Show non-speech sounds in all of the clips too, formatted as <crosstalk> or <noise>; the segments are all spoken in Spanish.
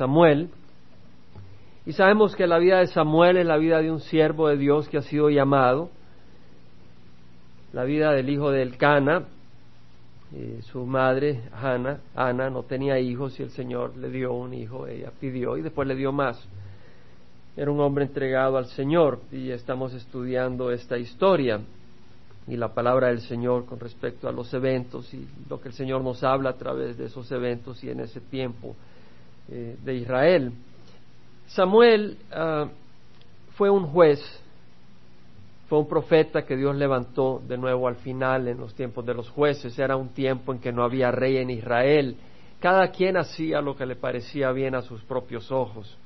Samuel. Y sabemos que la vida de Samuel es la vida de un siervo de Dios que ha sido llamado, la vida del hijo de Elcana, eh, su madre, Ana, Ana, no tenía hijos y el Señor le dio un hijo, ella pidió y después le dio más. Era un hombre entregado al Señor y estamos estudiando esta historia y la palabra del Señor con respecto a los eventos y lo que el Señor nos habla a través de esos eventos y en ese tiempo eh, de Israel. Samuel ah, fue un juez, fue un profeta que Dios levantó de nuevo al final en los tiempos de los jueces. Era un tiempo en que no había rey en Israel. Cada quien hacía lo que le parecía bien a sus propios ojos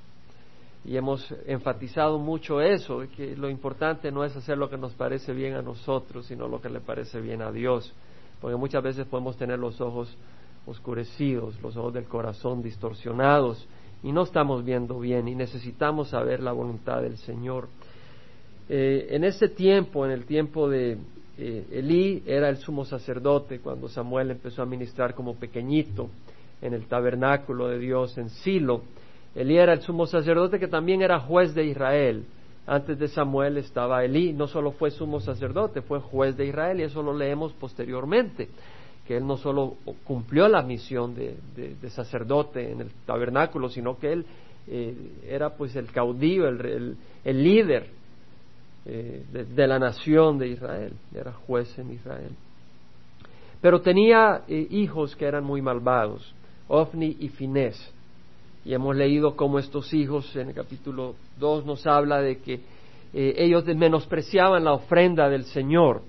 y hemos enfatizado mucho eso, que lo importante no es hacer lo que nos parece bien a nosotros, sino lo que le parece bien a Dios, porque muchas veces podemos tener los ojos oscurecidos, los ojos del corazón distorsionados y no estamos viendo bien y necesitamos saber la voluntad del Señor. Eh, en ese tiempo, en el tiempo de eh, Elí, era el sumo sacerdote cuando Samuel empezó a ministrar como pequeñito en el tabernáculo de Dios en Silo Elí era el sumo sacerdote que también era juez de Israel. Antes de Samuel estaba Elí, no solo fue sumo sacerdote, fue juez de Israel y eso lo leemos posteriormente, que él no solo cumplió la misión de, sacerdote en el tabernáculo, sino que él eh, era pues el caudillo, el, líder eh, de, la nación de Israel, era juez en Israel. Pero tenía eh, hijos que eran muy malvados, Ofni y Finés y hemos leído cómo estos hijos en el capítulo 2 nos habla de que ellos menospreciaban la ofrenda del Señor.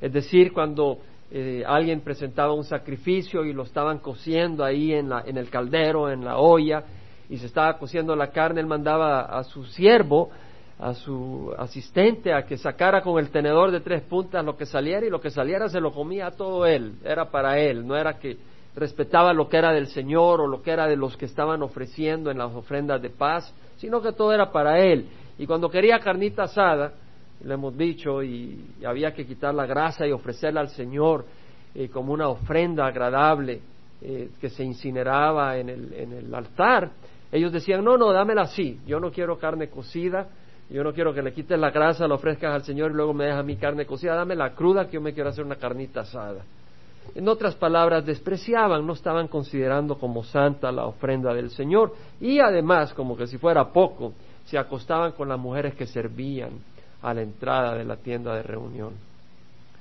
Es decir, cuando eh, alguien presentaba un sacrificio y lo estaban cociendo ahí en, la, en el caldero, en la olla, y se estaba cociendo la carne, él mandaba a su siervo, a su asistente, a que sacara con el tenedor de tres puntas lo que saliera y lo que saliera se lo comía todo él, era para él, no era que respetaba lo que era del Señor o lo que era de los que estaban ofreciendo en las ofrendas de paz, sino que todo era para Él. Y cuando quería carnita asada, le hemos dicho, y, había que quitar la grasa y ofrecerla al Señor eh, como una ofrenda agradable eh, que se incineraba en el, en el altar, ellos decían, no, no, dámela así, yo no quiero carne cocida, yo no quiero que le quites la grasa, la ofrezcas al Señor y luego me dejas mi carne cocida, dame la cruda que yo me quiero hacer una carnita asada. En otras palabras, despreciaban, no estaban considerando como santa la ofrenda del Señor. Y además, como que si fuera poco, se acostaban con las mujeres que servían a la entrada de la tienda de reunión.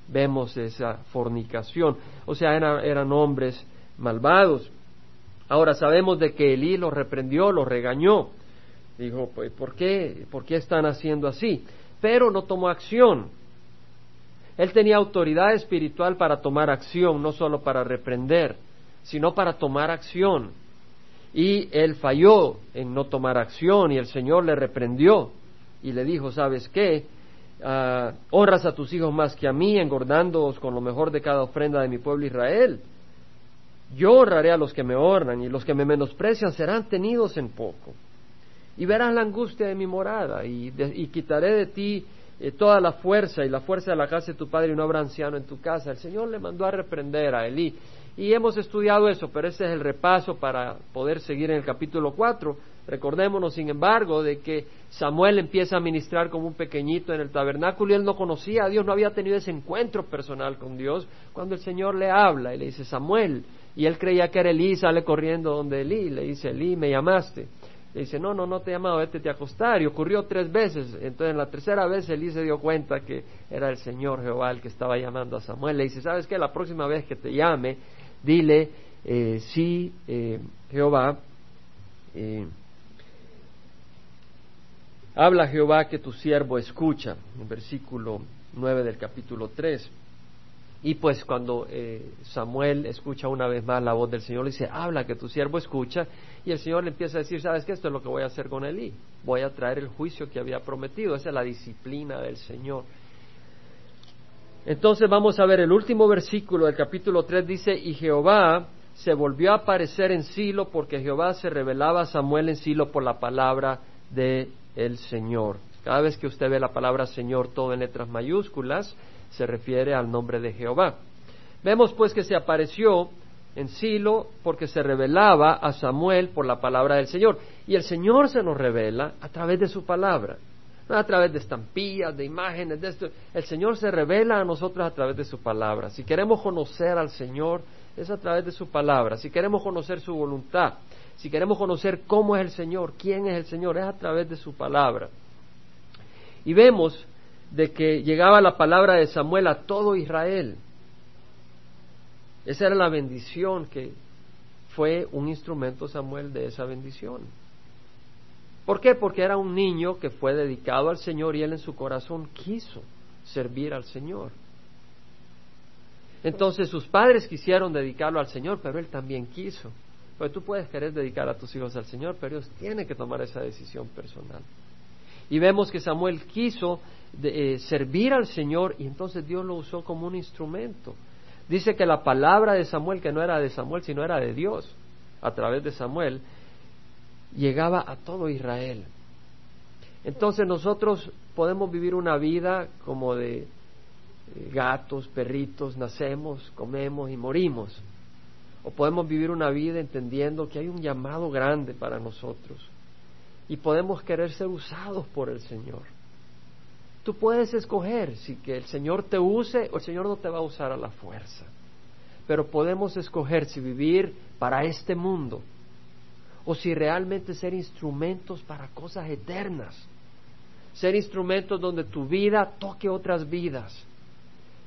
Vemos esa fornicación, o sea, eran, hombres malvados. Ahora sabemos de que Elí los reprendió, los regañó. Dijo, pues, ¿por qué, ¿por qué están haciendo así? Pero no tomó acción él tenía autoridad espiritual para tomar acción, no solo para reprender, sino para tomar acción. Y él falló en no tomar acción y el Señor le reprendió y le dijo, ¿sabes qué? Ah, honras a tus hijos más que a mí, engordándoos con lo mejor de cada ofrenda de mi pueblo Israel. Yo honraré a los que me honran y los que me menosprecian serán tenidos en poco. Y verás la angustia de mi morada y quitaré de ti eh, toda la fuerza y la fuerza de la casa de tu padre y no habrá anciano en tu casa. El Señor le mandó a reprender a Elí. Y hemos estudiado eso, pero ese es el repaso para poder seguir en el capítulo 4. Recordémonos, sin embargo, de que Samuel empieza a ministrar como un pequeñito en el tabernáculo y él no conocía a Dios, no había tenido ese encuentro personal con Dios. Cuando el Señor le habla y le dice, Samuel, y él creía que era Elí, sale corriendo donde Elí, le dice, Elí, me llamaste. Le dice, no, no, no te he llamado, vete a acostar. Y ocurrió tres veces. Entonces, en la tercera vez, Elí se dio cuenta que era el Señor Jehová el que estaba llamando a Samuel. Le dice, ¿sabes qué? La próxima vez que te llame, dile, eh, sí, eh, Jehová, eh, habla Jehová que tu siervo escucha. En versículo 9 del capítulo 3. Y pues cuando eh, Samuel escucha una vez más la voz del Señor, le dice, habla que tu siervo escucha, y el Señor le empieza a decir, sabes que esto es lo que voy a hacer con Elí, voy a traer el juicio que había prometido, esa es la disciplina del Señor. Entonces vamos a ver el último versículo del capítulo 3, dice, y Jehová se volvió a aparecer en Silo porque Jehová se revelaba a Samuel en Silo por la palabra del el Señor. Cada vez que usted ve la palabra Señor todo en letras mayúsculas, se refiere al nombre de Jehová. Vemos pues que se apareció en Silo porque se revelaba a Samuel por la palabra del Señor. Y el Señor se nos revela a través de su palabra, no a través de estampillas, de imágenes, de esto. El Señor se revela a nosotros a través de su palabra. Si queremos conocer al Señor, es a través de su palabra. Si queremos conocer su voluntad, si queremos conocer cómo es el Señor, quién es el Señor, es a través de su palabra. Y vemos de que llegaba la palabra de Samuel a todo Israel. Esa era la bendición que fue un instrumento Samuel de esa bendición. ¿Por qué? Porque era un niño que fue dedicado al Señor y él en su corazón quiso servir al Señor. Entonces sus padres quisieron dedicarlo al Señor, pero él también quiso. Pues tú puedes querer dedicar a tus hijos al Señor, pero ellos tienen que tomar esa decisión personal. Y vemos que Samuel quiso eh, servir al Señor y entonces Dios lo usó como un instrumento. Dice que la palabra de Samuel, que no era de Samuel, sino era de Dios, a través de Samuel, llegaba a todo Israel. Entonces nosotros podemos vivir una vida como de eh, gatos, perritos, nacemos, comemos y morimos. O podemos vivir una vida entendiendo que hay un llamado grande para nosotros y podemos querer ser usados por el Señor. Tú puedes escoger si que el Señor te use o el Señor no te va a usar a la fuerza. Pero podemos escoger si vivir para este mundo o si realmente ser instrumentos para cosas eternas. Ser instrumentos donde tu vida toque otras vidas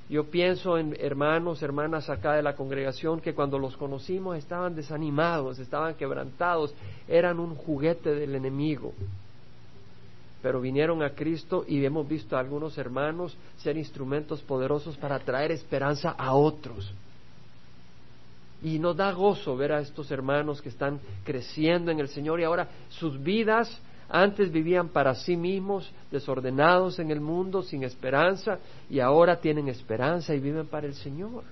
yo pienso en hermanos, hermanas acá de la congregación que cuando los conocimos estaban desanimados, estaban quebrantados, eran un juguete del enemigo. Pero vinieron a Cristo y hemos visto a algunos hermanos ser instrumentos poderosos para traer esperanza a otros. Y nos da gozo ver a estos hermanos que están creciendo en el Señor y ahora sus vidas antes vivían para sí mismos, desordenados en el mundo, sin esperanza, y ahora tienen esperanza y viven para el Señor.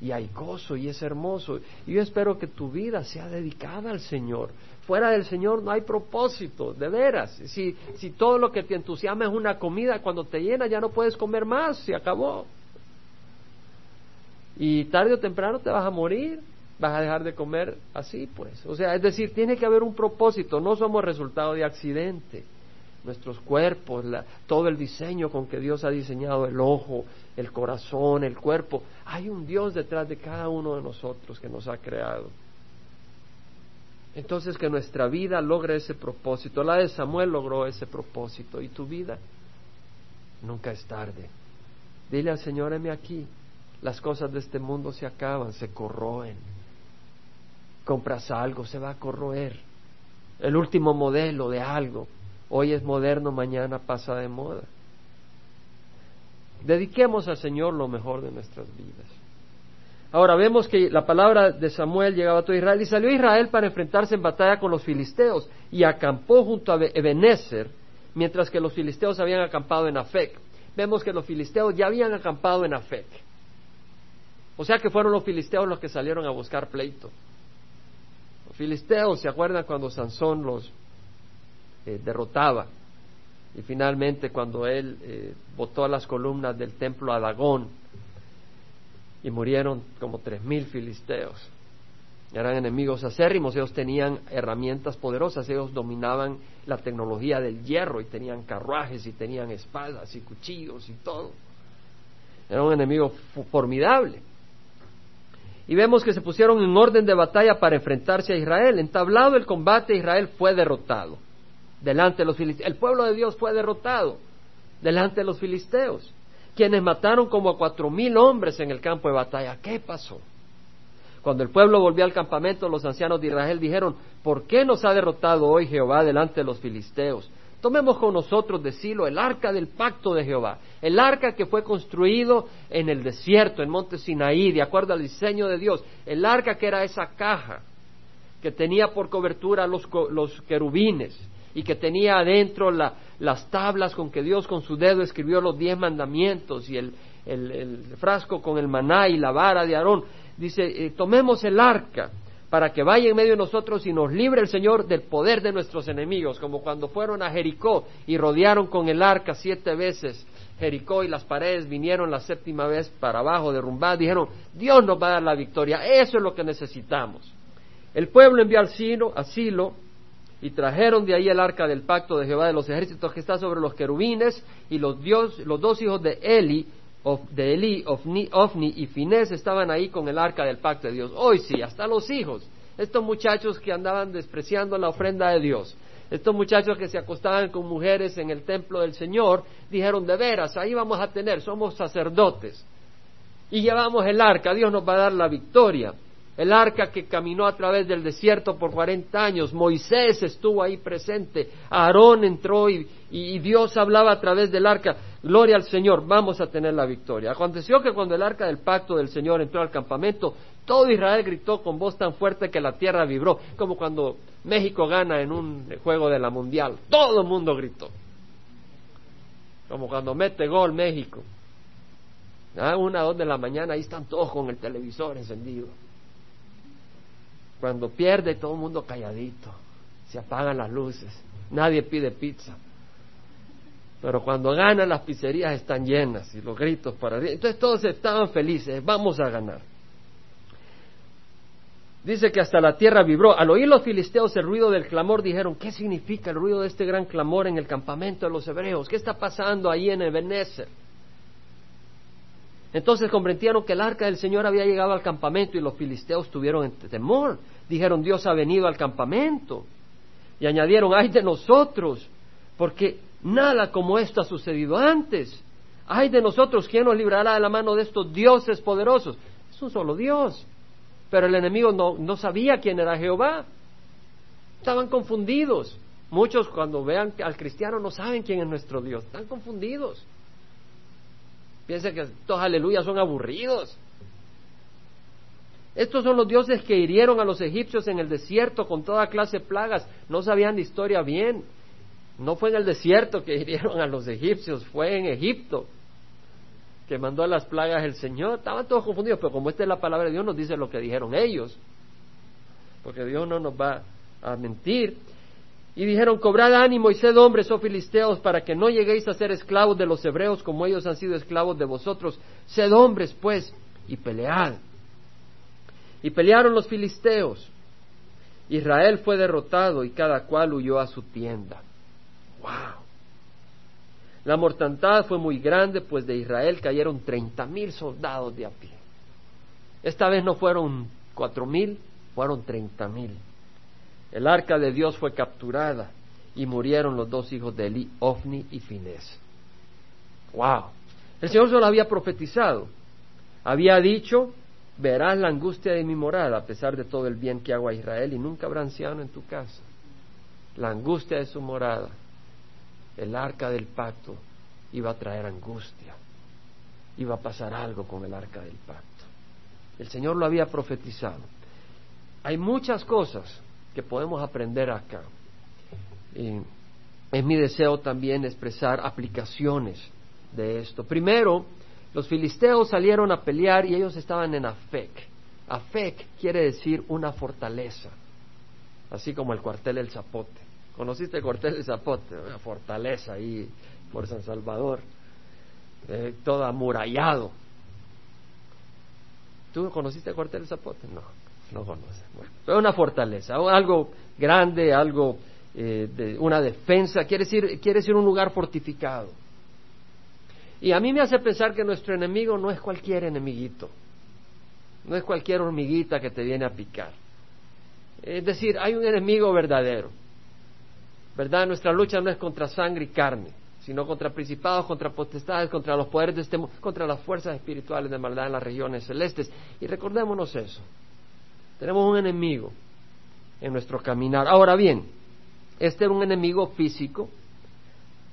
Y hay gozo y es hermoso. Y yo espero que tu vida sea dedicada al Señor. Fuera del Señor no hay propósito, de veras. Si, si todo lo que te entusiasma es una comida, cuando te llena ya no puedes comer más, se acabó. Y tarde o temprano te vas a morir vas a dejar de comer así, pues. O sea, es decir, tiene que haber un propósito, no somos resultado de accidente. Nuestros cuerpos, todo el diseño con que Dios ha diseñado el ojo, el corazón, el cuerpo, hay un Dios detrás de cada uno de nosotros que nos ha creado. Entonces que nuestra vida logre ese propósito. La de Samuel logró ese propósito y tu vida nunca es tarde. Dile al Señor, heme aquí, las cosas de este mundo se acaban, se corroen compras algo, se va a corroer. El último modelo de algo, hoy es moderno, mañana pasa de moda. Dediquemos al Señor lo mejor de nuestras vidas. Ahora vemos que la palabra de Samuel llegaba a todo Israel y salió Israel para enfrentarse en batalla con los filisteos y acampó junto a Ebenezer, mientras que los filisteos habían acampado en Afec. Vemos que los filisteos ya habían acampado en Afec. O sea que fueron los filisteos los que salieron a buscar pleito filisteos, ¿se acuerdan cuando Sansón los eh, derrotaba? Y finalmente cuando él eh, botó a las columnas del templo a Dagón y murieron como tres mil filisteos. Eran enemigos acérrimos, ellos tenían herramientas poderosas, ellos dominaban la tecnología del hierro y tenían carruajes y tenían espadas y cuchillos y todo. Era un enemigo formidable. Y vemos que se pusieron en orden de batalla para enfrentarse a Israel. Entablado el combate, Israel fue derrotado delante de los filisteos. El pueblo de Dios fue derrotado delante de los filisteos, quienes mataron como a cuatro mil hombres en el campo de batalla. ¿Qué pasó? Cuando el pueblo volvió al campamento, los ancianos de Israel dijeron, ¿por qué nos ha derrotado hoy Jehová delante de los filisteos? Tomemos con nosotros de Silo el arca del pacto de Jehová, el arca que fue construido en el desierto, en monte Sinaí, de acuerdo al diseño de Dios, el arca que era esa caja que tenía por cobertura los, los querubines y que tenía adentro las tablas con que Dios con su dedo escribió los diez mandamientos y el, frasco con el maná y la vara de Aarón. Dice, eh, tomemos el arca para que vaya en medio de nosotros y nos libre el Señor del poder de nuestros enemigos, como cuando fueron a Jericó y rodearon con el arca siete veces Jericó y las paredes vinieron la séptima vez para abajo, derrumbadas, dijeron, Dios nos va a dar la victoria, eso es lo que necesitamos. El pueblo envió al Silo, a Silo y trajeron de ahí el arca del pacto de Jehová de los ejércitos que está sobre los querubines y los, dios, los dos hijos de Eli, de Eli, Ofni, Ofni y Finés estaban ahí con el arca del pacto de Dios. Hoy sí, hasta los hijos, estos muchachos que andaban despreciando la ofrenda de Dios, estos muchachos que se acostaban con mujeres en el templo del Señor, dijeron, de veras, ahí vamos a tener, somos sacerdotes. Y llevamos el arca, Dios nos va a dar la victoria. El arca que caminó a través del desierto por cuarenta años, Moisés estuvo ahí presente, Aarón entró y, Dios hablaba a través del arca. Gloria al Señor, vamos a tener la victoria. Aconteció que cuando el arca del pacto del Señor entró al campamento, todo Israel gritó con voz tan fuerte que la tierra vibró, como cuando México gana en un juego de la mundial. Todo el mundo gritó. Como cuando mete gol México. A una, dos de la mañana, ahí están todos con el televisor encendido. Cuando pierde, todo el mundo calladito. Se apagan las luces. Nadie pide pizza. Pero cuando gana, las pizzerías están llenas y los gritos para arriba. Entonces todos estaban felices. Vamos a ganar. Dice que hasta la tierra vibró. Al oír los filisteos el ruido del clamor, dijeron, ¿qué significa el ruido de este gran clamor en el campamento de los hebreos? ¿Qué está pasando ahí en Ebenezer? Entonces comprendieron que el arca del Señor había llegado al campamento y los filisteos tuvieron temor. Dijeron, Dios ha venido al campamento. Y añadieron, ay de nosotros, porque nada como esto ha sucedido antes. Ay de nosotros, ¿quién nos librará de la mano de estos dioses poderosos? Es un solo Dios. Pero el enemigo no, no sabía quién era Jehová. Estaban confundidos. Muchos cuando vean al cristiano no saben quién es nuestro Dios. Están confundidos. Piensen que estos aleluyas son aburridos. Estos son los dioses que hirieron a los egipcios en el desierto con toda clase de plagas. No sabían de historia bien. No fue en el desierto que <laughs> hirieron a los egipcios, fue en Egipto que mandó a las plagas el Señor. Estaban todos confundidos, pero como esta es la palabra de Dios, nos dice lo que dijeron ellos. Porque Dios no nos va a mentir. Y dijeron, cobrad ánimo y sed hombres, oh filisteos, para que no lleguéis a ser esclavos de los hebreos como ellos han sido esclavos de vosotros. Sed hombres, pues, y pelead. Y pelearon los filisteos. Israel fue derrotado y cada cual huyó a su tienda. ¡Wow! La mortandad fue muy grande, pues de Israel cayeron treinta mil soldados de a pie. Esta vez no fueron cuatro mil, fueron treinta mil. El arca de Dios fue capturada y murieron los dos hijos de Eli, Ofni y Finés. ¡Wow! El Señor se lo había profetizado. Había dicho, verás la angustia de mi morada a pesar de todo el bien que hago a Israel y nunca habrá anciano en tu casa. La angustia de su morada, el arca del pacto, iba a traer angustia. Iba a pasar algo con el arca del pacto. El Señor lo había profetizado. Hay muchas cosas que podemos aprender acá. es mi deseo también expresar aplicaciones de esto. Primero, los filisteos salieron a pelear y ellos estaban en Afec. Afec quiere decir una fortaleza, así como el cuartel del Zapote. ¿Conociste el cuartel del Zapote? Una fortaleza ahí por San Salvador, eh, todo amurallado. ¿Tú conociste el cuartel del Zapote? No no conoce. Bueno, una fortaleza, algo grande, algo eh, de una defensa, quiere decir, quiere decir un lugar fortificado. Y a mí me hace pensar que nuestro enemigo no es cualquier enemiguito, no es cualquier hormiguita que te viene a picar. Es decir, hay un enemigo verdadero. ¿Verdad? Nuestra lucha no es contra sangre y carne, sino contra principados, contra potestades, contra los poderes de este mundo, contra las fuerzas espirituales de maldad en las regiones celestes. Y recordémonos eso. Tenemos un enemigo en nuestro caminar. Ahora bien, este era un enemigo físico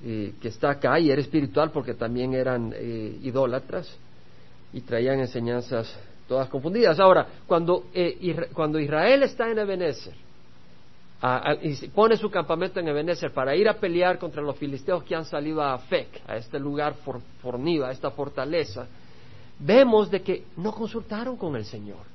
eh, que está acá y era espiritual porque también eran eh, idólatras y traían enseñanzas todas confundidas. Ahora, cuando, eh, cuando Israel está en Ebenezer y pone su campamento en Ebenezer para ir a pelear contra los filisteos que han salido a Afec, a este lugar fornido, a esta fortaleza, vemos de que no consultaron con el Señor.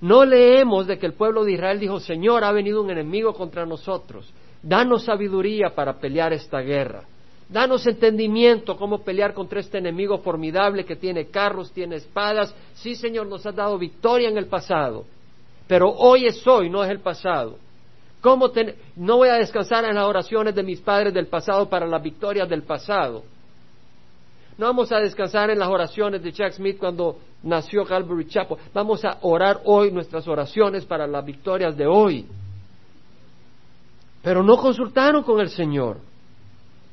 No leemos de que el pueblo de Israel dijo, Señor, ha venido un enemigo contra nosotros, danos sabiduría para pelear esta guerra. Danos entendimiento cómo pelear contra este enemigo formidable que tiene carros, tiene espadas. Sí, Señor, nos has dado victoria en el pasado, pero hoy es hoy, no es el pasado. ¿Cómo No voy a descansar en las oraciones de mis padres del pasado para las victorias del pasado. No vamos a descansar en las oraciones de Jack Smith cuando nació Calvary Chapel. Vamos a orar hoy nuestras oraciones para las victorias de hoy. Pero no consultaron con el Señor.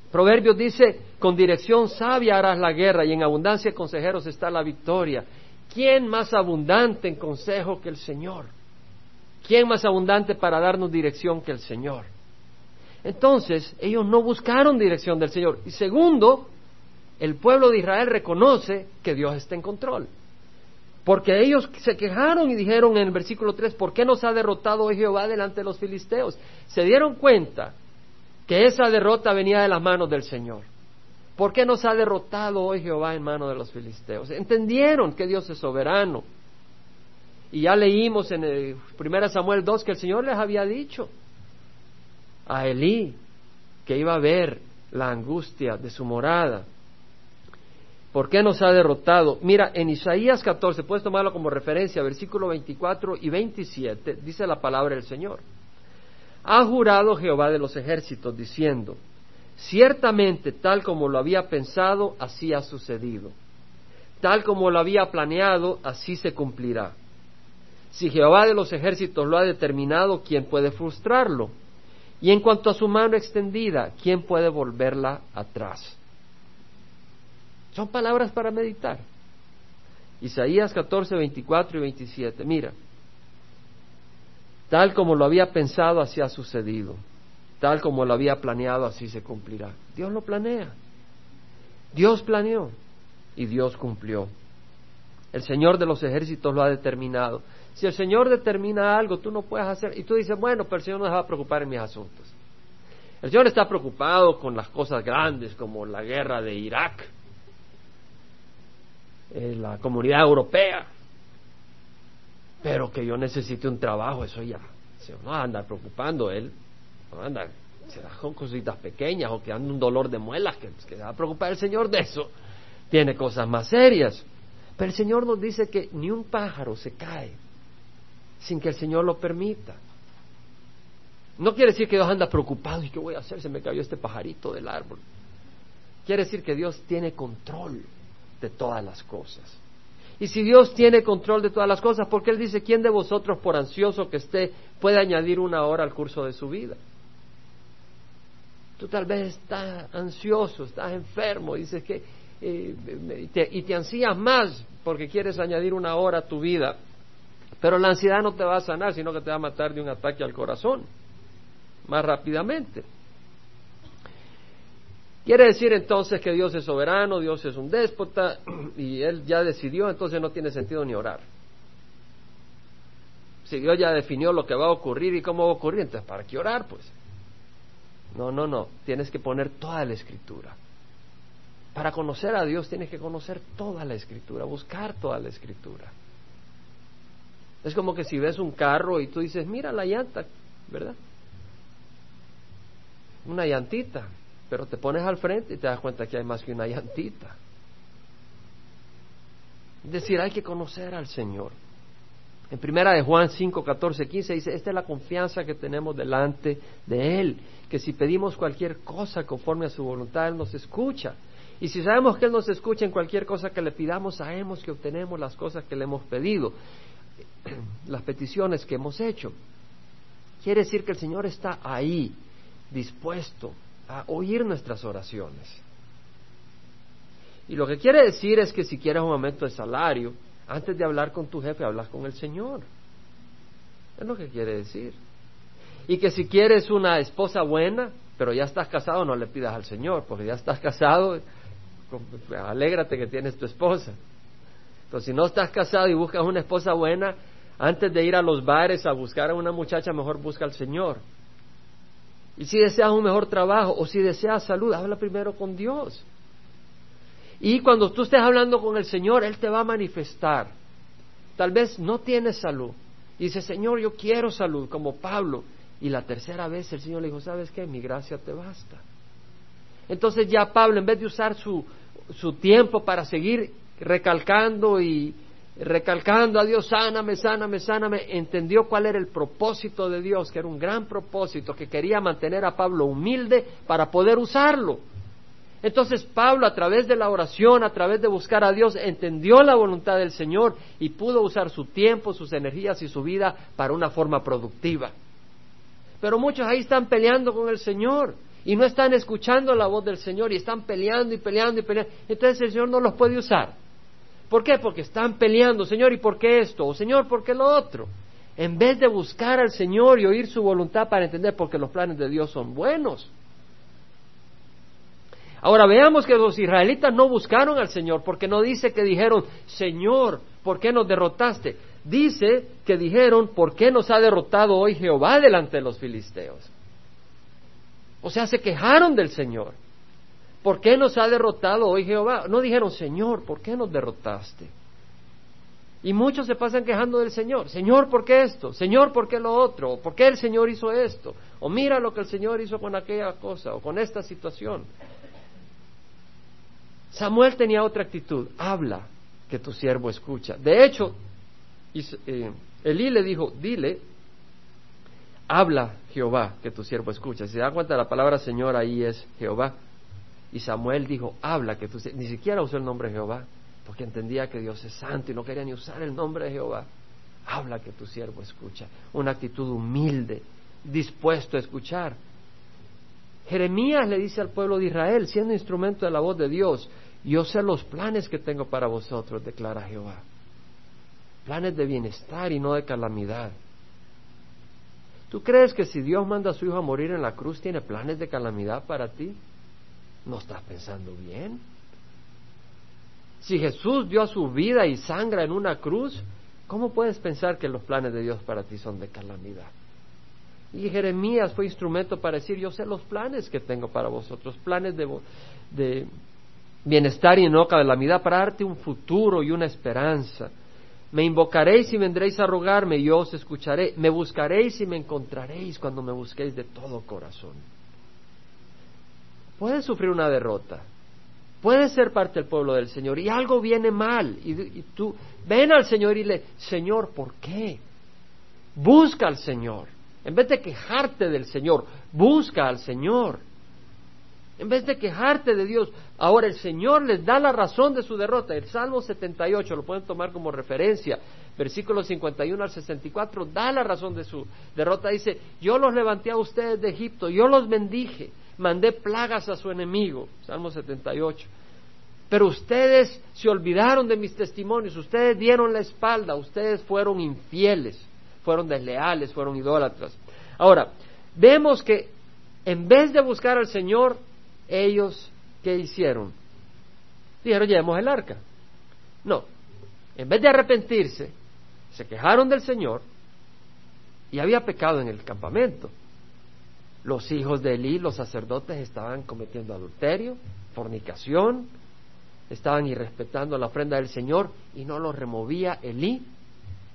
Proverbios dice, con dirección sabia harás la guerra y en abundancia de consejeros está la victoria. ¿Quién más abundante en consejo que el Señor? ¿Quién más abundante para darnos dirección que el Señor? Entonces, ellos no buscaron dirección del Señor. Y segundo, el pueblo de Israel reconoce que Dios está en control. Porque ellos se quejaron y dijeron en el versículo 3, ¿por qué nos ha derrotado hoy Jehová delante de los filisteos? Se dieron cuenta que esa derrota venía de las manos del Señor. ¿Por qué nos ha derrotado hoy Jehová en manos de los filisteos? Entendieron que Dios es soberano. Y ya leímos en el 1 Samuel 2 que el Señor les había dicho a Elí que iba a ver la angustia de su morada. ¿Por qué nos ha derrotado? Mira, en Isaías 14, puedes tomarlo como referencia, versículo 24 y 27, dice la palabra del Señor. Ha jurado Jehová de los ejércitos diciendo, ciertamente tal como lo había pensado, así ha sucedido. Tal como lo había planeado, así se cumplirá. Si Jehová de los ejércitos lo ha determinado, ¿quién puede frustrarlo? Y en cuanto a su mano extendida, ¿quién puede volverla atrás? Son palabras para meditar. Isaías 14, 24 y 27. Mira, Tal como lo había pensado, así ha sucedido. Tal como lo había planeado, así se cumplirá. Dios lo planea. Dios planeó y Dios cumplió. El Señor de los ejércitos lo ha determinado. Si el Señor determina algo, tú no puedes hacer. Y tú dices, bueno, pero el Señor no se va a preocupar en mis asuntos. El Señor está preocupado con las cosas grandes como la guerra de Irak, eh, la comunidad europea, pero que yo necesite un trabajo, eso ya. Se no va a andar preocupando él. No va se da con cositas pequeñas o que anda un dolor de muelas, que, que va a preocupar el Señor de eso. Tiene cosas más serias. Pero el Señor nos dice que ni un pájaro se cae sin que el Señor lo permita. No quiere decir que Dios anda preocupado y qué voy a hacer, se me cayó este pajarito del árbol. Quiere decir que Dios tiene control de todas las cosas. Y si Dios tiene control de todas las cosas, porque Él dice, ¿quién de vosotros, por ansioso que esté, puede añadir una hora al curso de su vida? Tú tal vez estás ansioso, estás enfermo, dices que, eh, y te ansías más porque quieres añadir una hora a tu vida. Pero la ansiedad no te va a sanar, sino que te va a matar de un ataque al corazón más rápidamente. Quiere decir entonces que Dios es soberano, Dios es un déspota y Él ya decidió, entonces no tiene sentido ni orar. Si Dios ya definió lo que va a ocurrir y cómo va a ocurrir, entonces ¿para qué orar? Pues no, no, no, tienes que poner toda la escritura. Para conocer a Dios tienes que conocer toda la escritura, buscar toda la escritura. Es como que si ves un carro y tú dices, mira la llanta, ¿verdad? Una llantita. Pero te pones al frente y te das cuenta que hay más que una llantita. Es decir, hay que conocer al Señor. En primera de Juan 5, 14, 15 dice, esta es la confianza que tenemos delante de Él, que si pedimos cualquier cosa conforme a su voluntad, Él nos escucha. Y si sabemos que Él nos escucha en cualquier cosa que le pidamos, sabemos que obtenemos las cosas que le hemos pedido, <clears throat> las peticiones que hemos hecho. Quiere decir que el Señor está ahí, dispuesto a oír nuestras oraciones. Y lo que quiere decir es que si quieres un aumento de salario, antes de hablar con tu jefe, hablas con el Señor. Es lo que quiere decir. Y que si quieres una esposa buena, pero ya estás casado, no le pidas al Señor, porque ya estás casado, alégrate que tienes tu esposa. Entonces, si no estás casado y buscas una esposa buena, antes de ir a los bares a buscar a una muchacha, mejor busca al Señor. Y si deseas un mejor trabajo o si deseas salud, habla primero con Dios. Y cuando tú estés hablando con el Señor, Él te va a manifestar. Tal vez no tienes salud. Y dice, Señor, yo quiero salud, como Pablo. Y la tercera vez el Señor le dijo, ¿sabes qué? Mi gracia te basta. Entonces ya Pablo, en vez de usar su, su tiempo para seguir recalcando y recalcando a Dios, sáname, sáname, sáname, entendió cuál era el propósito de Dios, que era un gran propósito, que quería mantener a Pablo humilde para poder usarlo. Entonces Pablo, a través de la oración, a través de buscar a Dios, entendió la voluntad del Señor y pudo usar su tiempo, sus energías y su vida para una forma productiva. Pero muchos ahí están peleando con el Señor y no están escuchando la voz del Señor y están peleando y peleando y peleando. Entonces el Señor no los puede usar. ¿Por qué? Porque están peleando, Señor, ¿y por qué esto? O Señor, ¿por qué lo otro? En vez de buscar al Señor y oír su voluntad para entender, porque los planes de Dios son buenos. Ahora veamos que los israelitas no buscaron al Señor, porque no dice que dijeron, Señor, ¿por qué nos derrotaste? Dice que dijeron, ¿por qué nos ha derrotado hoy Jehová delante de los filisteos? O sea, se quejaron del Señor. ¿Por qué nos ha derrotado hoy Jehová? No dijeron, Señor, ¿por qué nos derrotaste? Y muchos se pasan quejando del Señor. Señor, ¿por qué esto? Señor, ¿por qué lo otro? ¿Por qué el Señor hizo esto? O mira lo que el Señor hizo con aquella cosa o con esta situación. Samuel tenía otra actitud. Habla, que tu siervo escucha. De hecho, eh, Elí le dijo, dile, habla Jehová, que tu siervo escucha. Si se da cuenta, la palabra Señor ahí es Jehová. Y Samuel dijo, habla, que siervo... Ni siquiera usó el nombre Jehová, porque entendía que Dios es santo y no quería ni usar el nombre de Jehová. Habla que tu siervo escucha. Una actitud humilde, dispuesto a escuchar. Jeremías le dice al pueblo de Israel, siendo instrumento de la voz de Dios, yo sé los planes que tengo para vosotros, declara Jehová. Planes de bienestar y no de calamidad. ¿Tú crees que si Dios manda a su hijo a morir en la cruz tiene planes de calamidad para ti? ¿No estás pensando bien? Si Jesús dio su vida y sangra en una cruz, ¿cómo puedes pensar que los planes de Dios para ti son de calamidad? Y Jeremías fue instrumento para decir, yo sé los planes que tengo para vosotros, planes de, bienestar y no calamidad, para darte un futuro y una esperanza. Me invocaréis y vendréis a rogarme, yo os escucharé. Me buscaréis y me encontraréis cuando me busquéis de todo corazón. Puedes sufrir una derrota, puedes ser parte del pueblo del Señor y algo viene mal y, y tú ven al Señor y le, Señor, ¿por qué? Busca al Señor. En vez de quejarte del Señor, busca al Señor. En vez de quejarte de Dios, ahora el Señor les da la razón de su derrota. El Salmo 78 lo pueden tomar como referencia. Versículo 51 al 64 da la razón de su derrota. Dice, yo los levanté a ustedes de Egipto, yo los bendije, mandé plagas a su enemigo. Salmo 78. Pero ustedes se olvidaron de mis testimonios, ustedes dieron la espalda, ustedes fueron infieles, fueron desleales, fueron idólatras. Ahora, vemos que en vez de buscar al Señor, ellos, ¿qué hicieron? Dijeron, llevemos el arca. No, en vez de arrepentirse, se quejaron del Señor y había pecado en el campamento. Los hijos de Elí, los sacerdotes, estaban cometiendo adulterio, fornicación, estaban irrespetando la ofrenda del Señor y no los removía Elí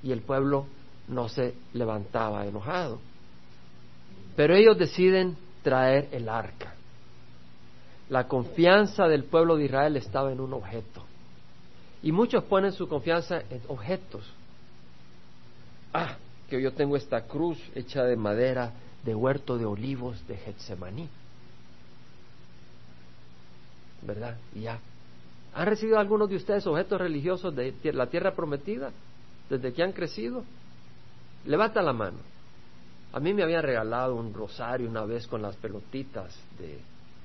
y el pueblo no se levantaba enojado. Pero ellos deciden traer el arca. La confianza del pueblo de Israel estaba en un objeto. Y muchos ponen su confianza en objetos. Ah, que yo tengo esta cruz hecha de madera de huerto de olivos de Getsemaní. ¿Verdad? Ya. ¿Han recibido algunos de ustedes objetos religiosos de la tierra prometida desde que han crecido? Levanta la mano. A mí me habían regalado un rosario una vez con las pelotitas de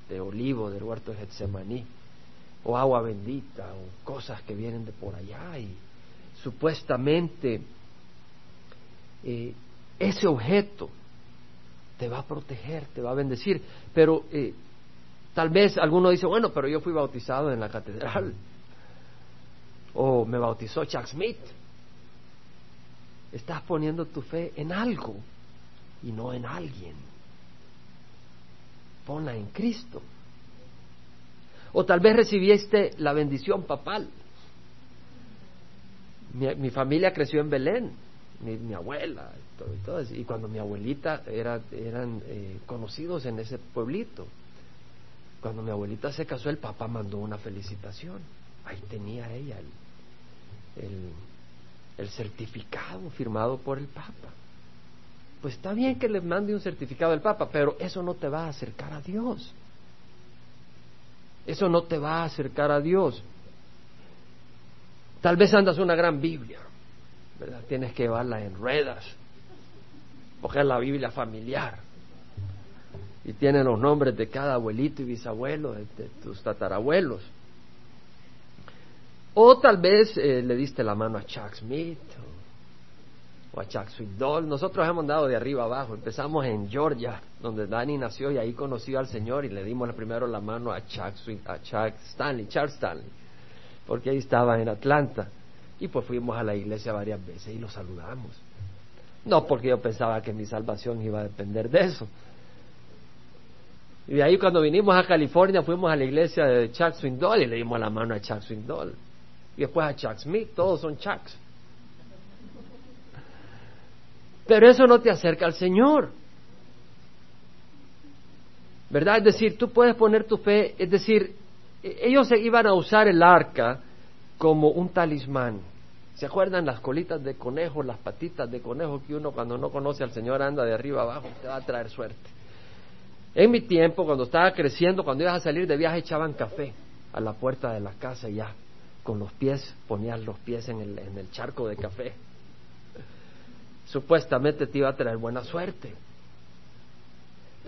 de olivo del huerto de Getsemaní, o agua bendita, o cosas que vienen de por allá, y supuestamente eh, ese objeto te va a proteger, te va a bendecir, pero eh, tal vez alguno dice, bueno, pero yo fui bautizado en la catedral, o me bautizó Chuck Smith. Estás poniendo tu fe en algo y no en alguien ponla en Cristo. O tal vez recibiste la bendición papal. Mi, familia creció en Belén, mi, abuela, y, todo, y, cuando mi abuelita era, eran eh, conocidos en ese pueblito. cuando mi abuelita se casó, el papá mandó una felicitación. Ahí tenía ella el, el, el certificado firmado por el Papa. Pues está bien que le mande un certificado al Papa, pero eso no te va a acercar a Dios. Eso no te va a acercar a Dios. Tal vez andas una gran Biblia, Tienes que llevarla en ruedas, porque la Biblia familiar. Y tiene los nombres de cada abuelito y bisabuelo, de, tus tatarabuelos. O tal vez eh, le diste la mano a Chuck Smith o, a Chuck Swindoll. Nosotros hemos andado de arriba abajo. Empezamos en Georgia, donde Danny nació, y ahí conoció al Señor y le dimos primero la mano a Chuck, a Chuck Stanley, Charles Stanley porque ahí estaba en Atlanta. Y pues fuimos a la iglesia varias veces y lo saludamos. No porque yo pensaba que mi salvación iba a depender de eso. Y de ahí cuando vinimos a California fuimos a la iglesia de Chuck Swindoll y le dimos la mano a Chuck Swindoll. Y después a Chuck Smith, todos son Chucks. Pero eso no te acerca al Señor. ¿Verdad? Es decir, tú puedes poner tu fe, es decir, ellos iban a usar el arca como un talismán. ¿Se acuerdan las colitas de conejo, las patitas de conejo que uno cuando no conoce al Señor anda de arriba abajo? Te va a traer suerte. En mi tiempo, cuando estaba creciendo, cuando ibas a salir de viaje, echaban café a la puerta de la casa ya, con los pies, ponías los pies en el, en el charco de café. Supuestamente te iba a traer buena suerte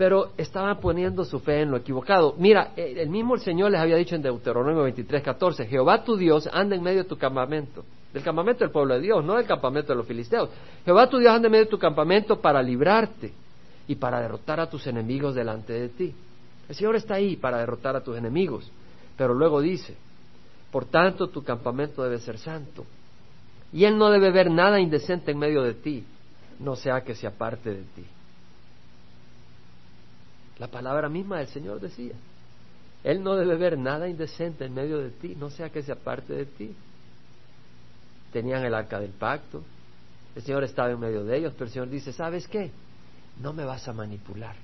pero estaban poniendo su fe en lo equivocado. Mira, eh, el mismo Señor les había dicho en Deuteronomio 23, 14, Jehová tu Dios anda en medio de tu campamento, del campamento del pueblo de Dios, no del campamento de los filisteos. Jehová tu Dios anda en medio de tu campamento para librarte y para derrotar a tus enemigos delante de ti. El Señor está ahí para derrotar a tus enemigos, pero luego dice, por tanto tu campamento debe ser santo, y Él no debe ver nada indecente en medio de ti, no sea que se aparte de ti. La palabra misma del Señor decía, Él no debe ver nada indecente en medio de ti, no sea que se aparte de ti. Tenían el arca del pacto, el Señor estaba en medio de ellos, pero el Señor dice, ¿sabes qué? No me vas a manipular.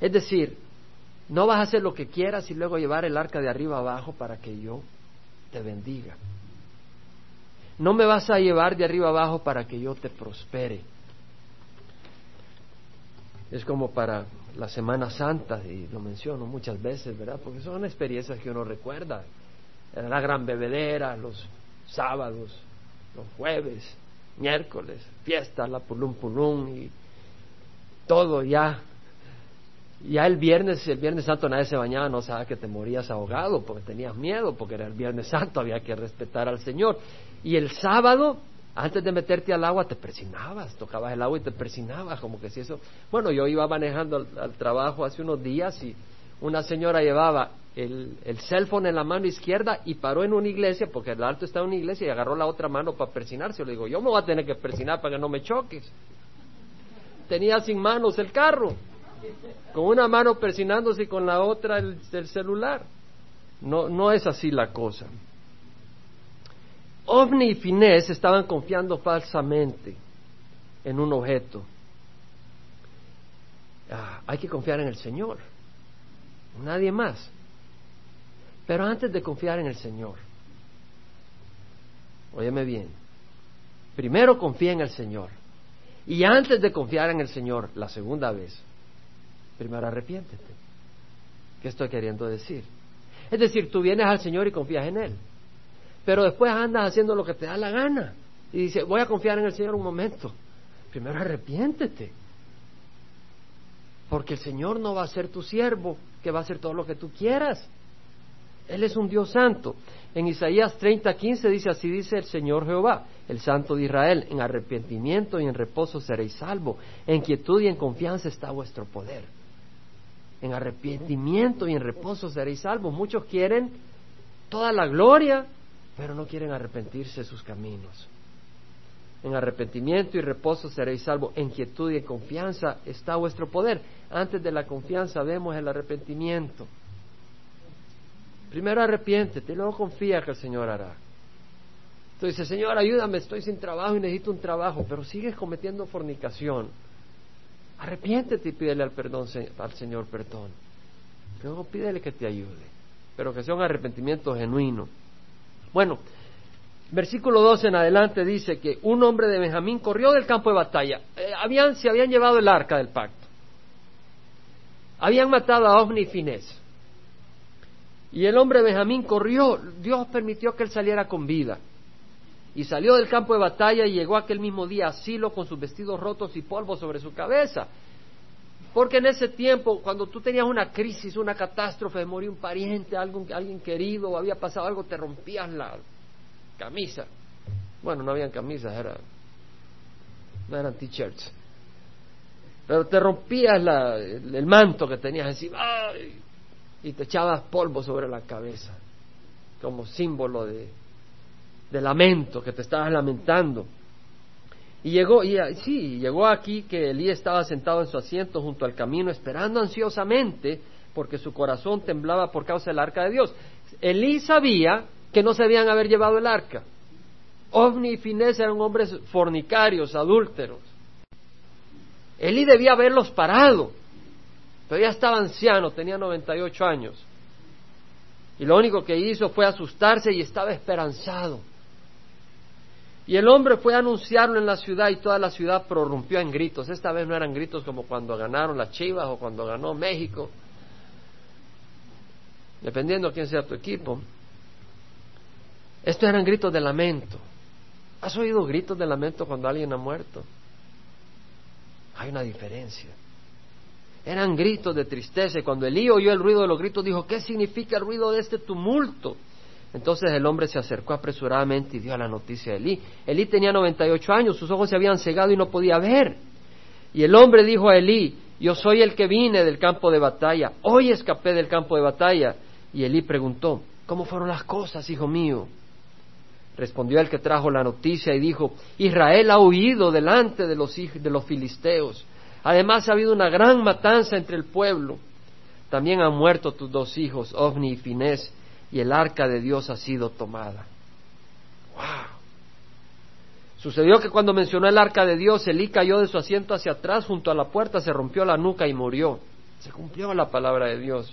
Es decir, no vas a hacer lo que quieras y luego llevar el arca de arriba abajo para que yo te bendiga. No me vas a llevar de arriba abajo para que yo te prospere es como para la Semana Santa, y lo menciono muchas veces, ¿verdad? Porque son experiencias que uno recuerda. La gran bebedera, los sábados, los jueves, miércoles, fiestas, la pulum pulum y todo ya. Ya el viernes, el viernes santo nadie se bañaba, no sabía que te morías ahogado porque tenías miedo, porque era el viernes santo, había que respetar al Señor. Y el sábado antes de meterte al agua te persinabas, tocabas el agua y te persinabas, como que si eso... Bueno, yo iba manejando al, trabajo hace unos días y una señora llevaba el, el cell phone en la mano izquierda y paró en una iglesia, porque el alto está en una iglesia y agarró la otra mano para persinarse. Le digo, yo me voy a tener que persinar para que no me choques. Tenía sin manos el carro, con una mano persinándose y con la otra el, el celular. No, no es así la cosa. Ovni y Finés estaban confiando falsamente en un objeto. Ah, hay que confiar en el Señor, nadie más. Pero antes de confiar en el Señor, óyeme bien, primero confía en el Señor. Y antes de confiar en el Señor, la segunda vez, primero arrepiéntete. ¿Qué estoy queriendo decir? Es decir, tú vienes al Señor y confías en Él pero después andas haciendo lo que te da la gana. Y dice, voy a confiar en el Señor un momento. Primero arrepiéntete. Porque el Señor no va a ser tu siervo, que va a hacer todo lo que tú quieras. Él es un Dios santo. En Isaías 30:15 dice, así dice el Señor Jehová, el Santo de Israel, en arrepentimiento y en reposo seréis salvo, en quietud y en confianza está vuestro poder. En arrepentimiento y en reposo seréis salvos. Muchos quieren toda la gloria, pero no quieren arrepentirse de sus caminos. En arrepentimiento y reposo seréis salvos. En quietud y en confianza está vuestro poder. Antes de la confianza vemos el arrepentimiento. Primero arrepiéntete y luego confía que el Señor hará. Entonces Señor, ayúdame, estoy sin trabajo y necesito un trabajo, pero sigues cometiendo fornicación. Arrepiéntete y pídele al, perdón, al Señor perdón. No, pídele que te ayude, pero que sea un arrepentimiento genuino. Bueno, versículo 12 en adelante dice que un hombre de Benjamín corrió del campo de batalla. Eh, habían, se habían llevado el arca del pacto. Habían matado a Ofni y Finés. Y el hombre Benjamín corrió, Dios permitió que él saliera con vida. Y salió del campo de batalla y llegó aquel mismo día a Silo con sus vestidos rotos y polvo sobre su cabeza. Porque en ese tiempo, cuando tú tenías una crisis, una catástrofe, murió un pariente, alguien querido, o había pasado algo, te rompías la camisa. Bueno, no habían camisas, era, no eran t-shirts. Pero te rompías el, manto que tenías encima y te echabas polvo sobre la cabeza, como símbolo de, de lamento, que te estabas lamentando. Y llegó, y sí, llegó aquí que Elí estaba sentado en su asiento junto al camino, esperando ansiosamente, porque su corazón temblaba por causa del arca de Dios. Elí sabía que no se habían haber llevado el arca. Ovni y Finés eran hombres fornicarios, adúlteros. Elí debía haberlos parado, pero ya estaba anciano, tenía 98 años. Y lo único que hizo fue asustarse y estaba esperanzado. Y el hombre fue a anunciarlo en la ciudad y toda la ciudad prorrumpió en gritos. Esta vez no eran gritos como cuando ganaron las Chivas o cuando ganó México, dependiendo quién sea tu equipo. Estos eran gritos de lamento. ¿Has oído gritos de lamento cuando alguien ha muerto? Hay una diferencia. Eran gritos de tristeza y cuando Elí oyó el ruido de los gritos dijo, ¿qué significa el ruido de este tumulto? Entonces el hombre se acercó apresuradamente y dio la noticia a Elí. Elí tenía 98 años, sus ojos se habían cegado y no podía ver. Y el hombre dijo a Elí, yo soy el que vine del campo de batalla, hoy escapé del campo de batalla. Y Elí preguntó, ¿cómo fueron las cosas, hijo mío? Respondió el que trajo la noticia y dijo, Israel ha huido delante de los, de los filisteos. Además ha habido una gran matanza entre el pueblo. También han muerto tus dos hijos, Ovni y Finés, y el arca de Dios ha sido tomada. ¡Wow! Sucedió que cuando mencionó el arca de Dios, Elí cayó de su asiento hacia atrás junto a la puerta, se rompió la nuca y murió. Se cumplió la palabra de Dios,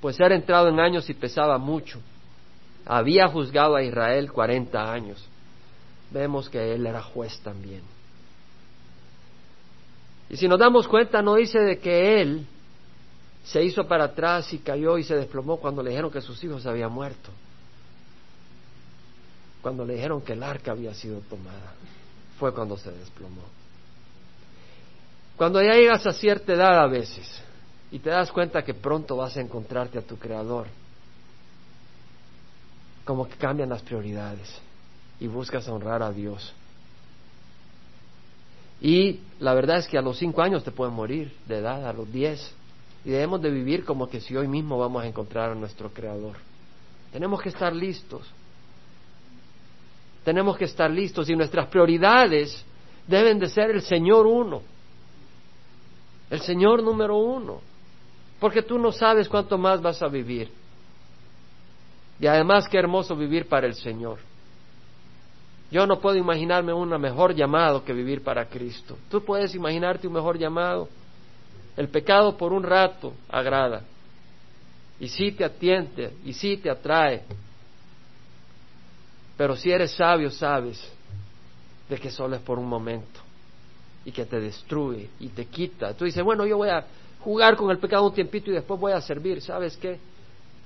pues era entrado en años y pesaba mucho. Había juzgado a Israel cuarenta años. Vemos que él era juez también. Y si nos damos cuenta, no dice de que él se hizo para atrás y cayó y se desplomó cuando le dijeron que sus hijos habían muerto. Cuando le dijeron que el arca había sido tomada, fue cuando se desplomó. Cuando ya llegas a cierta edad a veces y te das cuenta que pronto vas a encontrarte a tu Creador, como que cambian las prioridades y buscas honrar a Dios. Y la verdad es que a los cinco años te pueden morir de edad, a los diez, y debemos de vivir como que si hoy mismo vamos a encontrar a nuestro Creador. Tenemos que estar listos. Tenemos que estar listos y nuestras prioridades deben de ser el Señor uno. El Señor número uno. Porque tú no sabes cuánto más vas a vivir. Y además qué hermoso vivir para el Señor. Yo no puedo imaginarme un mejor llamado que vivir para Cristo. ¿Tú puedes imaginarte un mejor llamado? El pecado por un rato agrada. Y sí te atiende, y sí te atrae. Pero si eres sabio, sabes de que solo es por un momento y que te destruye y te quita. Tú dices, bueno, yo voy a jugar con el pecado un tiempito y después voy a servir. ¿Sabes qué?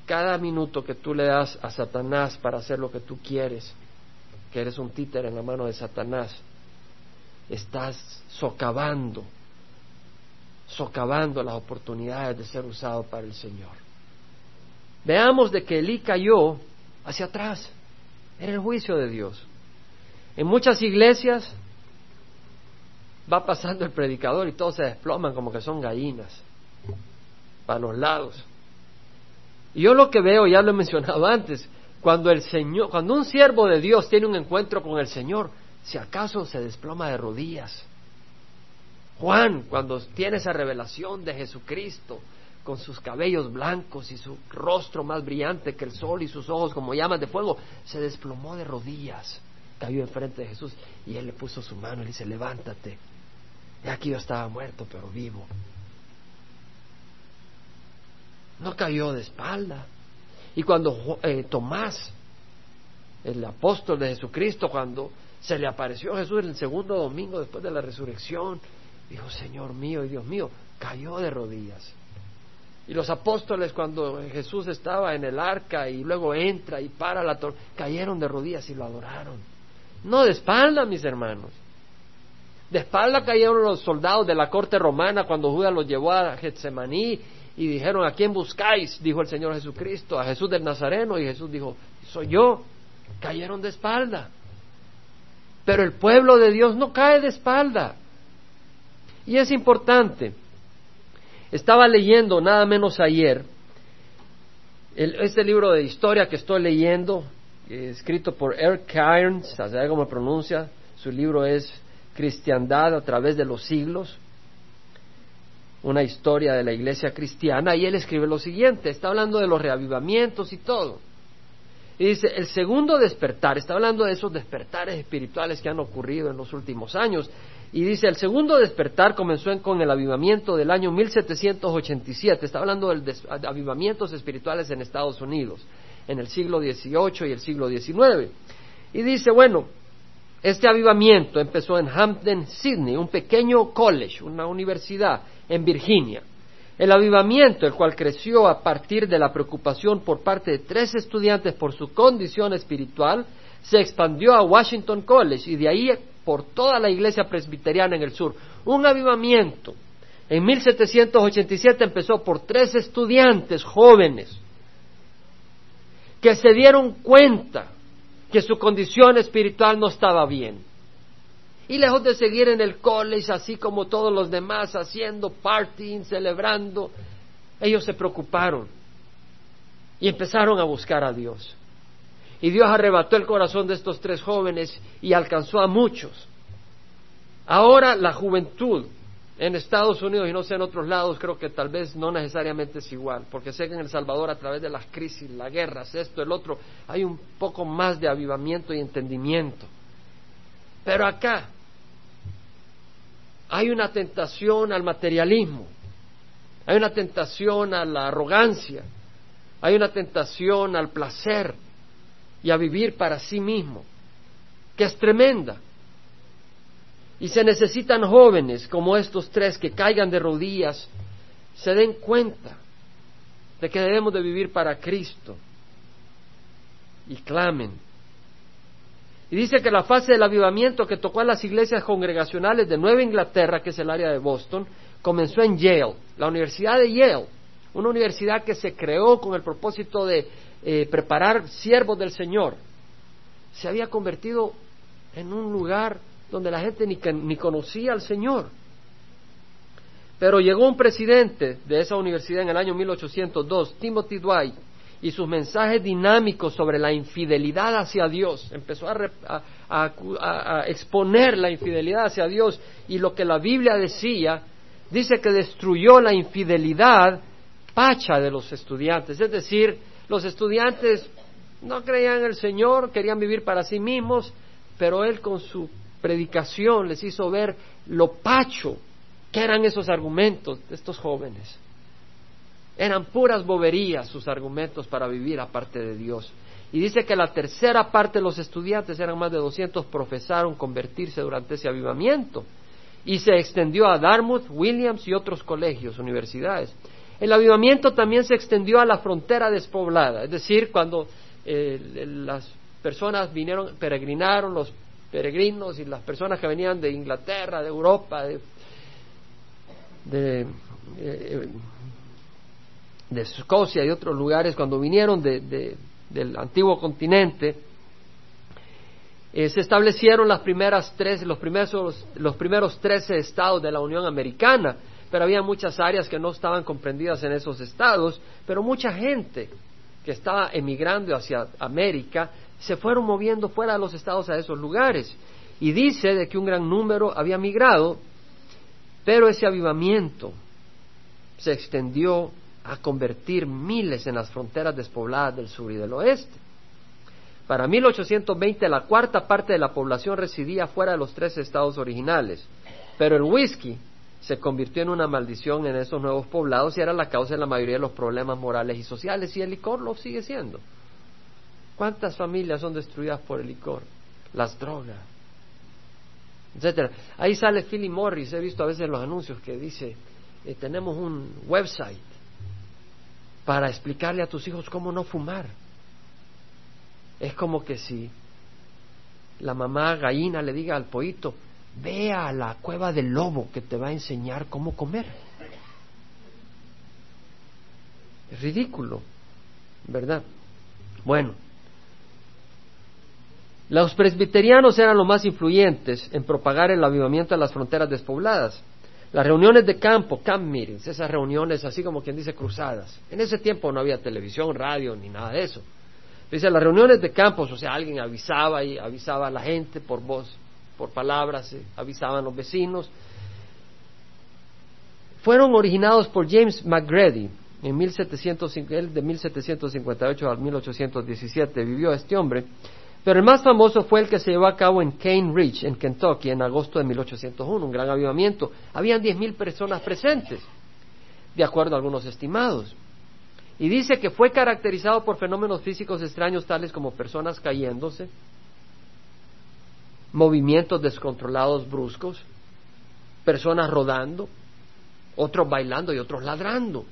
Cada minuto que tú le das a Satanás para hacer lo que tú quieres, que eres un títere en la mano de Satanás, estás socavando socavando las oportunidades de ser usado para el Señor. Veamos de que Elí cayó hacia atrás. Era el juicio de Dios. En muchas iglesias va pasando el predicador y todos se desploman como que son gallinas para los lados. Y yo lo que veo, ya lo he mencionado antes, cuando el Señor, cuando un siervo de Dios tiene un encuentro con el Señor, si acaso se desploma de rodillas Juan, cuando tiene esa revelación de Jesucristo, con sus cabellos blancos y su rostro más brillante que el sol y sus ojos como llamas de fuego, se desplomó de rodillas, cayó enfrente de Jesús y él le puso su mano y le dice, levántate. Y aquí yo estaba muerto, pero vivo. no cayó de espalda. Y cuando eh, Tomás, el apóstol de Jesucristo, cuando se le apareció Jesús el segundo domingo después de la resurrección, dijo, Señor mío y Dios mío, cayó de rodillas. Y los apóstoles cuando Jesús estaba en el arca y luego entra y para la torre, cayeron de rodillas y lo adoraron. No de espalda, mis hermanos. De espalda cayeron los soldados de la corte romana cuando Judas los llevó a Getsemaní y dijeron, ¿a quién buscáis? Dijo el Señor Jesucristo, a Jesús del Nazareno. Y Jesús dijo, soy yo. Cayeron de espalda. Pero el pueblo de Dios no cae de espalda. Y es importante. Estaba leyendo nada menos ayer este libro de historia que estoy leyendo, escrito por Eric Cairns, ¿sabes cómo pronuncia? Su libro es Cristiandad a través de los siglos, una historia de la iglesia cristiana, y él escribe lo siguiente, está hablando de los reavivamientos y todo. Y dice, el segundo despertar, está hablando de esos despertares espirituales que han ocurrido en los últimos años, y dice, el segundo despertar comenzó con el avivamiento del año 1787, está hablando de avivamientos espirituales en Estados Unidos, en el siglo XVIII y el siglo XIX. Y dice, bueno, este avivamiento empezó en Hampton, Sydney, un pequeño college, una universidad en Virginia. El avivamiento, el cual creció a partir de la preocupación por parte de tres estudiantes por su condición espiritual, se expandió a Washington College y de ahí por toda la iglesia presbiteriana en el sur. Un avivamiento. En 1787 empezó por tres estudiantes jóvenes que se dieron cuenta que su condición espiritual no estaba bien. Y lejos de seguir en el college, así como todos los demás, haciendo partying, celebrando, ellos se preocuparon y empezaron a buscar a Dios. Y Dios arrebató el corazón de estos tres jóvenes y alcanzó a muchos. Ahora la juventud en Estados Unidos y no sé en otros lados, creo que tal vez no necesariamente es igual, porque sé que en El Salvador a través de las crisis, las guerras, esto, el otro, hay un poco más de avivamiento y entendimiento. Pero acá hay una tentación al materialismo, hay una tentación a la arrogancia, hay una tentación al placer y a vivir para sí mismo, que es tremenda. Y se necesitan jóvenes como estos tres que caigan de rodillas, se den cuenta de que debemos de vivir para Cristo y clamen. Y dice que la fase del avivamiento que tocó a las iglesias congregacionales de Nueva Inglaterra, que es el área de Boston, comenzó en Yale, la Universidad de Yale, una universidad que se creó con el propósito de eh, preparar siervos del Señor. Se había convertido en un lugar donde la gente ni, ni conocía al Señor. Pero llegó un presidente de esa universidad en el año 1802, Timothy Dwight, y sus mensajes dinámicos sobre la infidelidad hacia Dios. Empezó a, a, exponer la infidelidad hacia Dios y lo que la Biblia decía, dice que destruyó la infidelidad pacha de los estudiantes. Es decir, los estudiantes no creían en el Señor, querían vivir para sí mismos, pero Él con su predicación les hizo ver lo pacho que eran esos argumentos de estos jóvenes. Eran puras boberías sus argumentos para vivir aparte de Dios. Y dice que la tercera parte de los estudiantes, eran más de 200, profesaron convertirse durante ese avivamiento. Y se extendió a Dartmouth, Williams y otros colegios, universidades. El avivamiento también se extendió a la frontera despoblada, es decir, cuando eh, las personas vinieron, peregrinaron, los peregrinos y las personas que venían de Inglaterra, de Europa, de, de, eh, Escocia y otros lugares, cuando vinieron del antiguo continente, eh, se establecieron las primeras tres, los primeros, los primeros trece estados de la Unión Americana, pero había muchas áreas que no estaban comprendidas en esos estados, pero mucha gente que estaba emigrando hacia América se fueron moviendo fuera de los estados a esos lugares. Y dice de que un gran número había migrado, pero ese avivamiento se extendió a convertir miles en las fronteras despobladas del sur y del oeste. Para 1820 la cuarta parte de la población residía fuera de los tres estados originales, pero el whisky se convirtió en una maldición en esos nuevos poblados y era la causa de la mayoría de los problemas morales y sociales y el licor lo sigue siendo. ¿Cuántas familias son destruidas por el licor? Las drogas, etcétera. Ahí sale Philip Morris, he visto a veces los anuncios que dice, eh, tenemos un website para explicarle a tus hijos cómo no fumar. Es como que si la mamá gallina le diga al poito, ve a la cueva del lobo que te va a enseñar cómo comer. Es ridículo, ¿verdad? Bueno, los presbiterianos eran los más influyentes en propagar el avivamiento de las fronteras despobladas. Las reuniones de campo, camp meetings, esas reuniones así como quien dice cruzadas. En ese tiempo no había televisión, radio ni nada de eso. Dice, las reuniones de campos, o sea, alguien avisaba y avisaba a la gente por voz, por palabras, eh, avisaban los vecinos. Fueron originados por James McGrady en 1750, él de 1758 a 1817 vivió este hombre pero el más famoso fue el que se llevó a cabo en Cane Ridge, en Kentucky, en agosto de 1801, un gran avivamiento. Habían 10.000 personas presentes, de acuerdo a algunos estimados. Y dice que fue caracterizado por fenómenos físicos extraños tales como personas cayéndose, movimientos descontrolados bruscos, personas rodando, otros bailando y otros ladrando.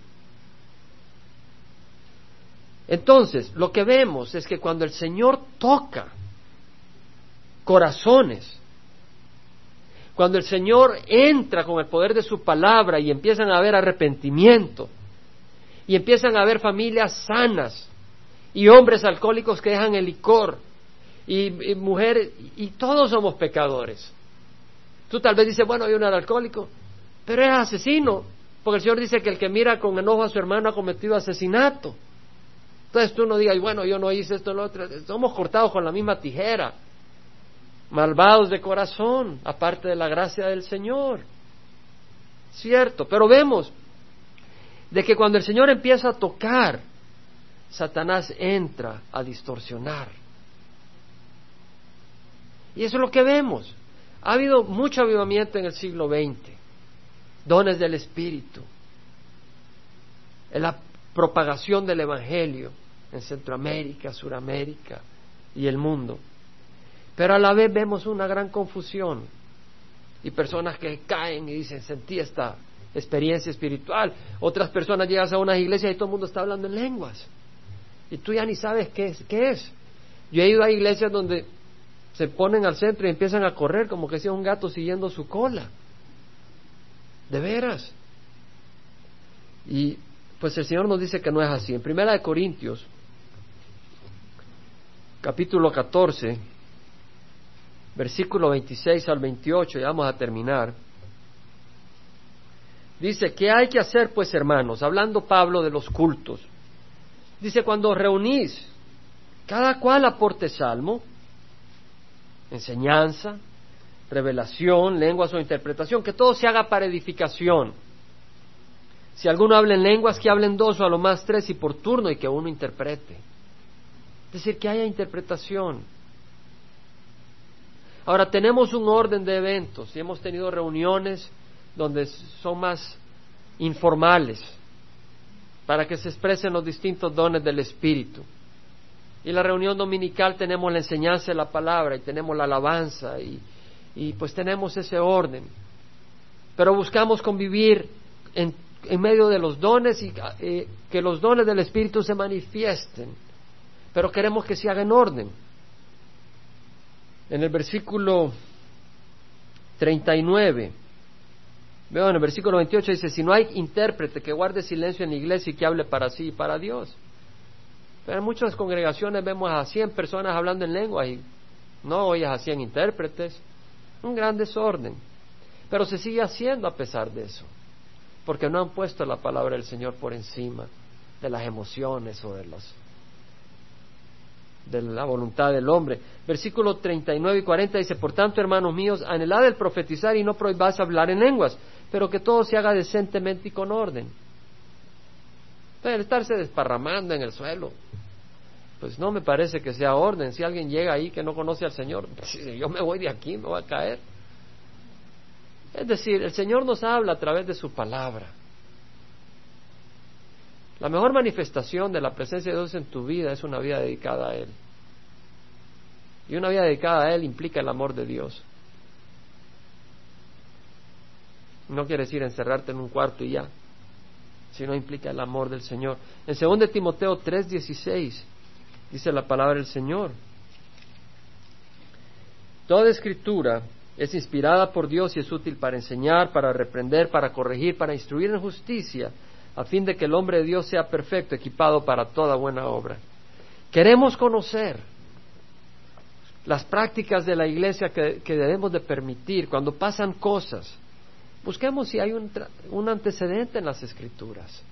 Entonces, lo que vemos es que cuando el Señor toca corazones, cuando el Señor entra con el poder de su palabra y empiezan a haber arrepentimiento, y empiezan a haber familias sanas, y hombres alcohólicos que dejan el licor, y, mujeres, y todos somos pecadores. Tú tal vez dices, bueno, no era alcohólico, pero es asesino, porque el Señor dice que el que mira con enojo a su hermano ha cometido asesinato. Entonces tú no digas, bueno, yo no hice esto, lo otro. Somos cortados con la misma tijera. Malvados de corazón, aparte de la gracia del Señor. Cierto, pero vemos de que cuando el Señor empieza a tocar, Satanás entra a distorsionar. Y eso es lo que vemos. Ha habido mucho avivamiento en el siglo XX, dones del Espíritu, la propagación del Evangelio, en Centroamérica, Suramérica y el mundo. Pero a la vez vemos una gran confusión y personas que caen y dicen, sentí esta experiencia espiritual. Otras personas llegan a unas iglesias y todo el mundo está hablando en lenguas. Y tú ya ni sabes qué es. Qué es. Yo he ido a iglesias donde se ponen al centro y empiezan a correr como que sea un gato siguiendo su cola. De veras. Y pues el Señor nos dice que no es así. En Primera de Corintios capítulo 14, versículo 26 al 28, ya vamos a terminar. Dice, ¿qué hay que hacer pues hermanos? Hablando Pablo de los cultos. Dice, cuando reunís, cada cual aporte salmo, enseñanza, revelación, lenguas o interpretación, que todo se haga para edificación. Si alguno habla en lenguas, que hablen dos o a lo más tres y por turno y que uno interprete. Es decir, que haya interpretación. Ahora tenemos un orden de eventos y hemos tenido reuniones donde son más informales para que se expresen los distintos dones del Espíritu. Y la reunión dominical tenemos la enseñanza de la palabra y tenemos la alabanza y, pues tenemos ese orden. Pero buscamos convivir en, en medio de los dones y eh, que los dones del Espíritu se manifiesten pero queremos que se haga en orden. En el versículo 39, veo en el versículo 28 dice, si no hay intérprete que guarde silencio en la iglesia y que hable para sí y para Dios. Pero en muchas congregaciones vemos a 100 personas hablando en lengua y no oyes a 100 intérpretes. Un gran desorden. Pero se sigue haciendo a pesar de eso, porque no han puesto la palabra del Señor por encima de las emociones o de los de la voluntad del hombre. Versículo 39 y 40 dice, por tanto, hermanos míos, anhelad el profetizar y no prohibáis hablar en lenguas, pero que todo se haga decentemente y con orden. Estarse desparramando en el suelo, pues no me parece que sea orden. Si alguien llega ahí que no conoce al Señor, yo me voy de aquí, me voy a caer. Es decir, el Señor nos habla a través de su palabra. La mejor manifestación de la presencia de Dios en tu vida es una vida dedicada a Él. Y una vida dedicada a Él implica el amor de Dios. No quiere decir encerrarte en un cuarto y ya, sino implica el amor del Señor. En 2 Timoteo 3:16 dice la palabra del Señor. Toda escritura es inspirada por Dios y es útil para enseñar, para reprender, para corregir, para instruir en justicia, a fin de que el hombre de Dios sea perfecto, equipado para toda buena obra. Queremos conocer las prácticas de la iglesia que, debemos de permitir cuando pasan cosas. Busquemos si hay un, un antecedente en las escrituras.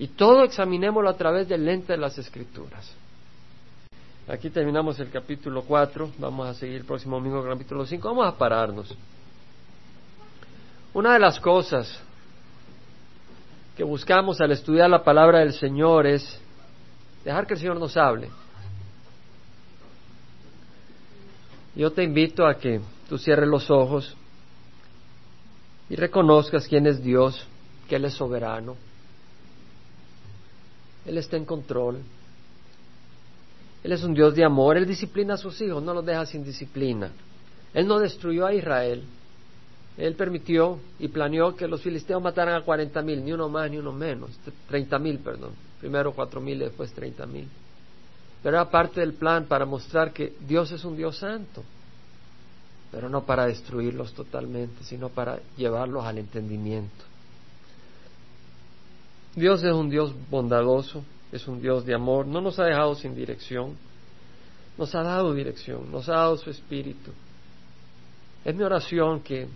Y todo examinémoslo a través del lente de las escrituras. Aquí terminamos el capítulo 4, vamos a seguir el próximo domingo el capítulo 5, vamos a pararnos. Una de las cosas que buscamos al estudiar la palabra del Señor es dejar que el Señor nos hable. Yo te invito a que tú cierres los ojos y reconozcas quién es Dios, que Él es soberano, Él está en control, Él es un Dios de amor, Él disciplina a sus hijos, no los deja sin disciplina. Él no destruyó a Israel, Él permitió y planeó que los filisteos mataran a cuarenta mil, ni uno más ni uno menos, treinta mil, perdón, primero cuatro mil después treinta mil. Pero era parte del plan para mostrar que Dios es un Dios santo, pero no para destruirlos totalmente, sino para llevarlos al entendimiento. Dios es un Dios bondadoso, es un Dios de amor, no nos ha dejado sin dirección, nos ha dado dirección, nos ha dado su espíritu. Es mi oración que,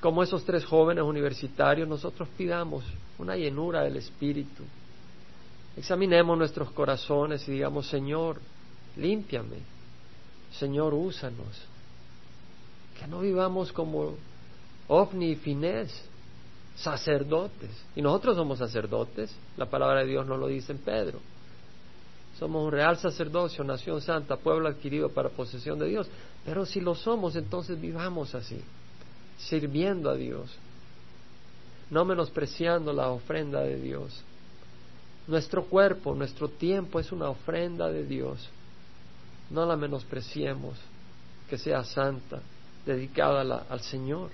como esos tres jóvenes universitarios, nosotros pidamos una llenura del espíritu, Examinemos nuestros corazones y digamos, Señor, límpiame. Señor, úsanos. Que no vivamos como ovni y sacerdotes. Y nosotros somos sacerdotes. La palabra de Dios no lo dice en Pedro. Somos un real sacerdocio, nación santa, pueblo adquirido para posesión de Dios. Pero si lo somos, entonces vivamos así, sirviendo a Dios, no menospreciando la ofrenda de Dios, nuestro cuerpo, nuestro tiempo es una ofrenda de Dios. No la menospreciemos, que sea santa, dedicada al Señor.